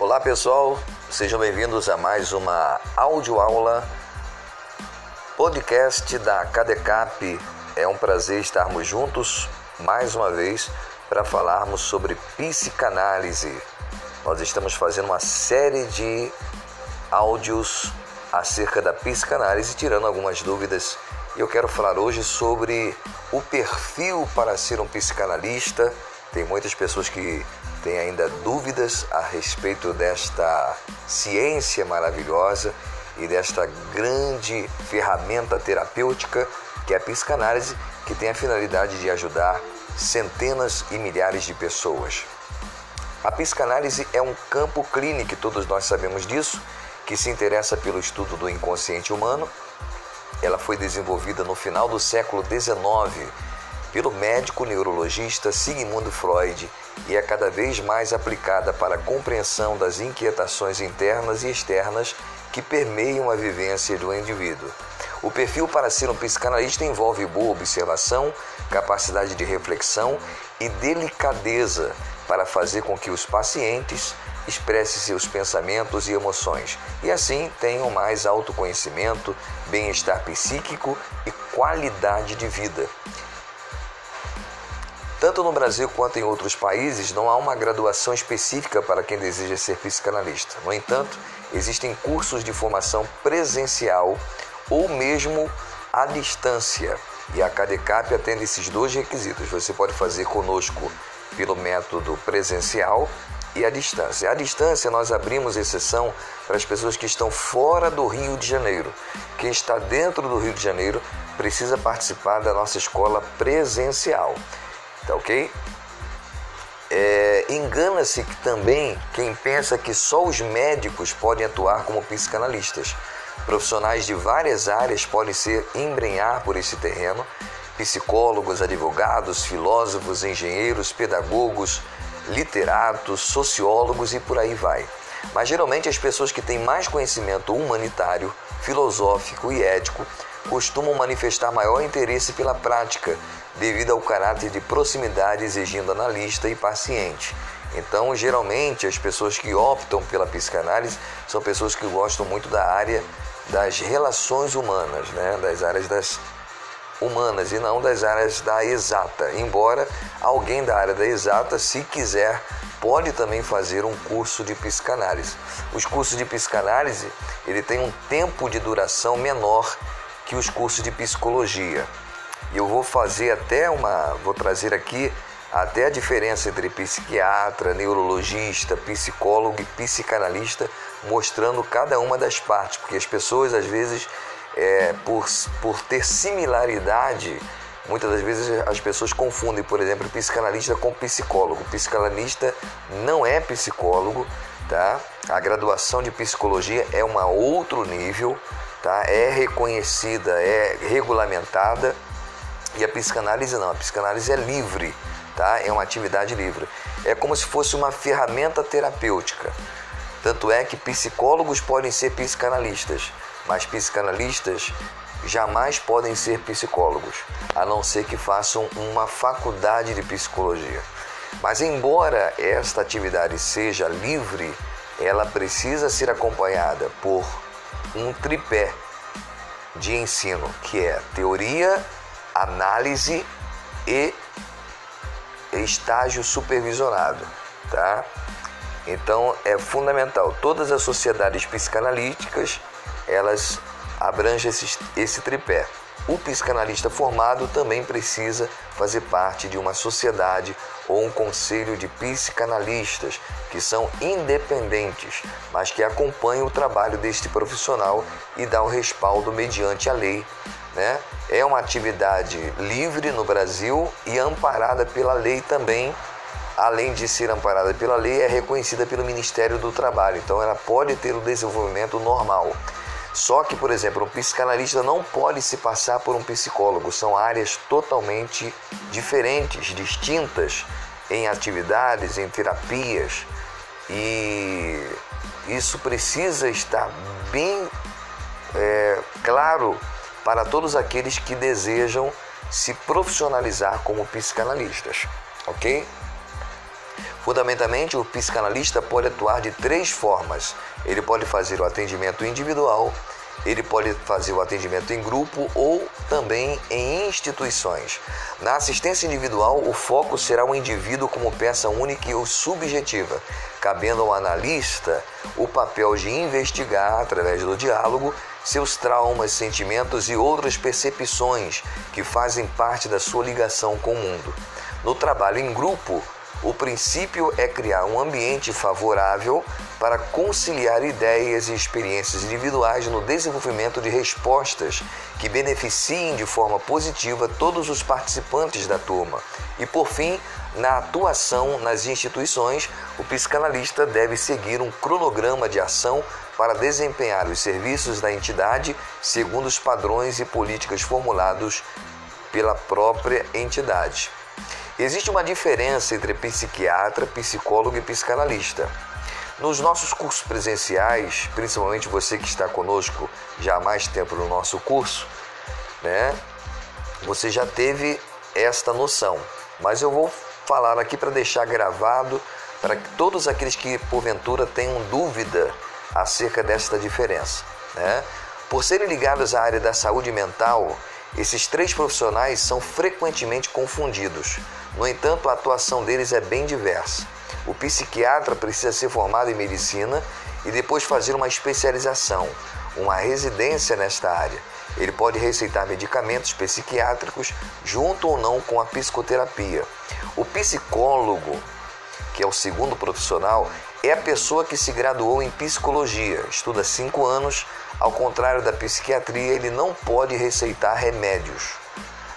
Olá pessoal, sejam bem-vindos a mais uma audioaula podcast da Cadecap. É um prazer estarmos juntos mais uma vez para falarmos sobre psicanálise. Nós estamos fazendo uma série de áudios acerca da psicanálise, tirando algumas dúvidas. E eu quero falar hoje sobre o perfil para ser um psicanalista. Tem muitas pessoas que têm ainda dúvidas a respeito desta ciência maravilhosa e desta grande ferramenta terapêutica que é a psicanálise, que tem a finalidade de ajudar centenas e milhares de pessoas. A psicanálise é um campo clínico, todos nós sabemos disso, que se interessa pelo estudo do inconsciente humano. Ela foi desenvolvida no final do século XIX pelo médico neurologista Sigmund Freud e é cada vez mais aplicada para a compreensão das inquietações internas e externas que permeiam a vivência do indivíduo. O perfil para ser um psicanalista envolve boa observação, capacidade de reflexão e delicadeza para fazer com que os pacientes expressem seus pensamentos e emoções e assim tenham mais autoconhecimento, bem-estar psíquico e qualidade de vida. Tanto no Brasil quanto em outros países, não há uma graduação específica para quem deseja ser psicanalista. No entanto, existem cursos de formação presencial ou mesmo à distância. E a CADECAP atende esses dois requisitos. Você pode fazer conosco pelo método presencial e à distância. À distância, nós abrimos exceção para as pessoas que estão fora do Rio de Janeiro. Quem está dentro do Rio de Janeiro precisa participar da nossa escola presencial. Tá ok? É, Engana-se que também quem pensa que só os médicos podem atuar como psicanalistas. Profissionais de várias áreas podem ser embrenhar por esse terreno, psicólogos, advogados, filósofos, engenheiros, pedagogos, literatos, sociólogos e por aí vai. Mas geralmente as pessoas que têm mais conhecimento humanitário, filosófico e ético costumam manifestar maior interesse pela prática, devido ao caráter de proximidade exigindo analista e paciente. Então, geralmente, as pessoas que optam pela psicanálise são pessoas que gostam muito da área das relações humanas, né? das áreas das humanas e não das áreas da exata. Embora alguém da área da exata, se quiser, pode também fazer um curso de psicanálise. Os cursos de psicanálise, ele tem um tempo de duração menor que os cursos de psicologia. E eu vou fazer até uma, vou trazer aqui até a diferença entre psiquiatra, neurologista, psicólogo e psicanalista, mostrando cada uma das partes, porque as pessoas às vezes, é, por, por ter similaridade, muitas das vezes as pessoas confundem, por exemplo, psicanalista com psicólogo. O psicanalista não é psicólogo, tá? A graduação de psicologia é um outro nível, tá? É reconhecida, é regulamentada e a psicanálise não. A psicanálise é livre, tá? É uma atividade livre. É como se fosse uma ferramenta terapêutica. Tanto é que psicólogos podem ser psicanalistas, mas psicanalistas jamais podem ser psicólogos, a não ser que façam uma faculdade de psicologia. Mas embora esta atividade seja livre, ela precisa ser acompanhada por um tripé de ensino, que é teoria, análise e estágio supervisionado, tá? Então é fundamental. Todas as sociedades psicanalíticas elas abrangem esse, esse tripé. O psicanalista formado também precisa fazer parte de uma sociedade ou um conselho de psicanalistas que são independentes, mas que acompanham o trabalho deste profissional e dão respaldo mediante a lei. Né? É uma atividade livre no Brasil e amparada pela lei também. Além de ser amparada pela lei, é reconhecida pelo Ministério do Trabalho, então ela pode ter o desenvolvimento normal. Só que, por exemplo, um psicanalista não pode se passar por um psicólogo, são áreas totalmente diferentes, distintas em atividades, em terapias, e isso precisa estar bem é, claro para todos aqueles que desejam se profissionalizar como psicanalistas, ok? Fundamentalmente, o psicanalista pode atuar de três formas. Ele pode fazer o atendimento individual, ele pode fazer o atendimento em grupo ou também em instituições. Na assistência individual, o foco será o indivíduo como peça única e subjetiva, cabendo ao analista o papel de investigar, através do diálogo, seus traumas, sentimentos e outras percepções que fazem parte da sua ligação com o mundo. No trabalho em grupo, o princípio é criar um ambiente favorável para conciliar ideias e experiências individuais no desenvolvimento de respostas que beneficiem de forma positiva todos os participantes da turma. E por fim, na atuação nas instituições, o psicanalista deve seguir um cronograma de ação para desempenhar os serviços da entidade segundo os padrões e políticas formulados pela própria entidade. Existe uma diferença entre psiquiatra, psicólogo e psicanalista. Nos nossos cursos presenciais, principalmente você que está conosco já há mais tempo no nosso curso, né? Você já teve esta noção, mas eu vou falar aqui para deixar gravado para todos aqueles que porventura tenham dúvida acerca desta diferença, né? Por serem ligados à área da saúde mental, esses três profissionais são frequentemente confundidos. No entanto, a atuação deles é bem diversa. O psiquiatra precisa ser formado em medicina e depois fazer uma especialização, uma residência nesta área. Ele pode receitar medicamentos psiquiátricos junto ou não com a psicoterapia. O psicólogo, que é o segundo profissional, é a pessoa que se graduou em psicologia, estuda cinco anos. Ao contrário da psiquiatria, ele não pode receitar remédios.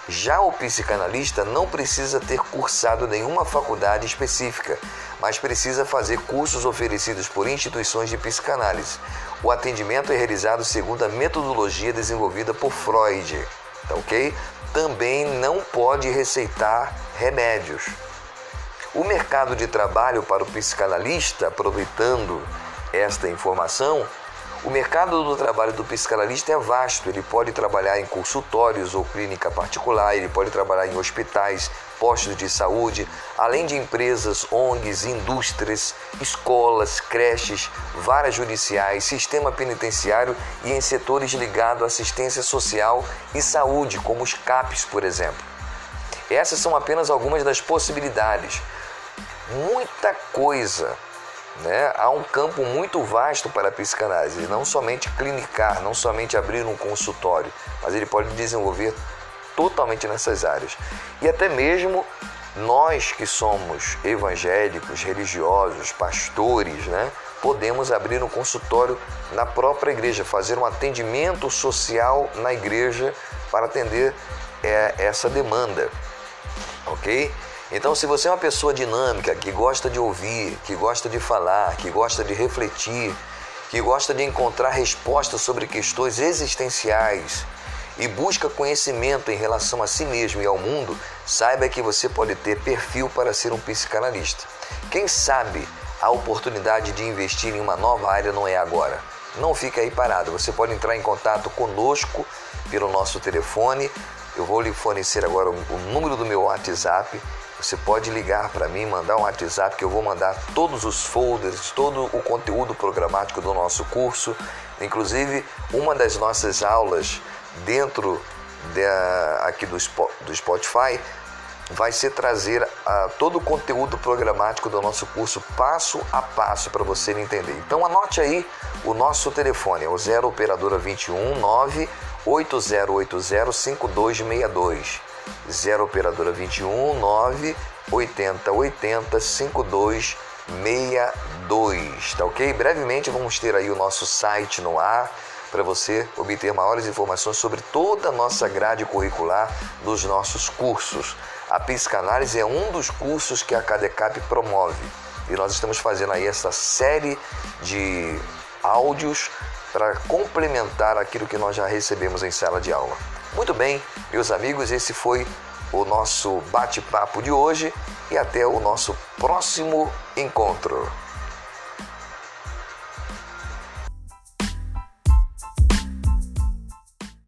Já o psicanalista não precisa ter cursado nenhuma faculdade específica, mas precisa fazer cursos oferecidos por instituições de psicanálise. O atendimento é realizado segundo a metodologia desenvolvida por Freud, tá ok? Também não pode receitar remédios. O mercado de trabalho para o psicanalista, aproveitando esta informação, o mercado do trabalho do psicanalista é vasto. Ele pode trabalhar em consultórios ou clínica particular, ele pode trabalhar em hospitais, postos de saúde, além de empresas, ONGs, indústrias, escolas, creches, varas judiciais, sistema penitenciário e em setores ligados à assistência social e saúde, como os CAPs, por exemplo. Essas são apenas algumas das possibilidades. Muita coisa né? Há um campo muito vasto para a psicanálise, não somente clinicar, não somente abrir um consultório, mas ele pode desenvolver totalmente nessas áreas. E até mesmo nós que somos evangélicos, religiosos, pastores, né? podemos abrir um consultório na própria igreja, fazer um atendimento social na igreja para atender é, essa demanda, ok? Então, se você é uma pessoa dinâmica, que gosta de ouvir, que gosta de falar, que gosta de refletir, que gosta de encontrar respostas sobre questões existenciais e busca conhecimento em relação a si mesmo e ao mundo, saiba que você pode ter perfil para ser um psicanalista. Quem sabe a oportunidade de investir em uma nova área não é agora. Não fique aí parado. Você pode entrar em contato conosco pelo nosso telefone. Eu vou lhe fornecer agora o número do meu WhatsApp você pode ligar para mim, mandar um WhatsApp que eu vou mandar todos os folders, todo o conteúdo programático do nosso curso, inclusive uma das nossas aulas dentro de, aqui do, do Spotify vai ser trazer uh, todo o conteúdo programático do nosso curso passo a passo para você entender. Então anote aí o nosso telefone, é o 0 operadora 21 9 8080 5262. 0 operadora 21 9 80 80 52 62, tá ok? Brevemente vamos ter aí o nosso site no ar para você obter maiores informações sobre toda a nossa grade curricular dos nossos cursos. A psicanálise é um dos cursos que a CADECAP promove e nós estamos fazendo aí essa série de áudios para complementar aquilo que nós já recebemos em sala de aula. Muito bem, meus amigos, esse foi o nosso bate-papo de hoje e até o nosso próximo encontro.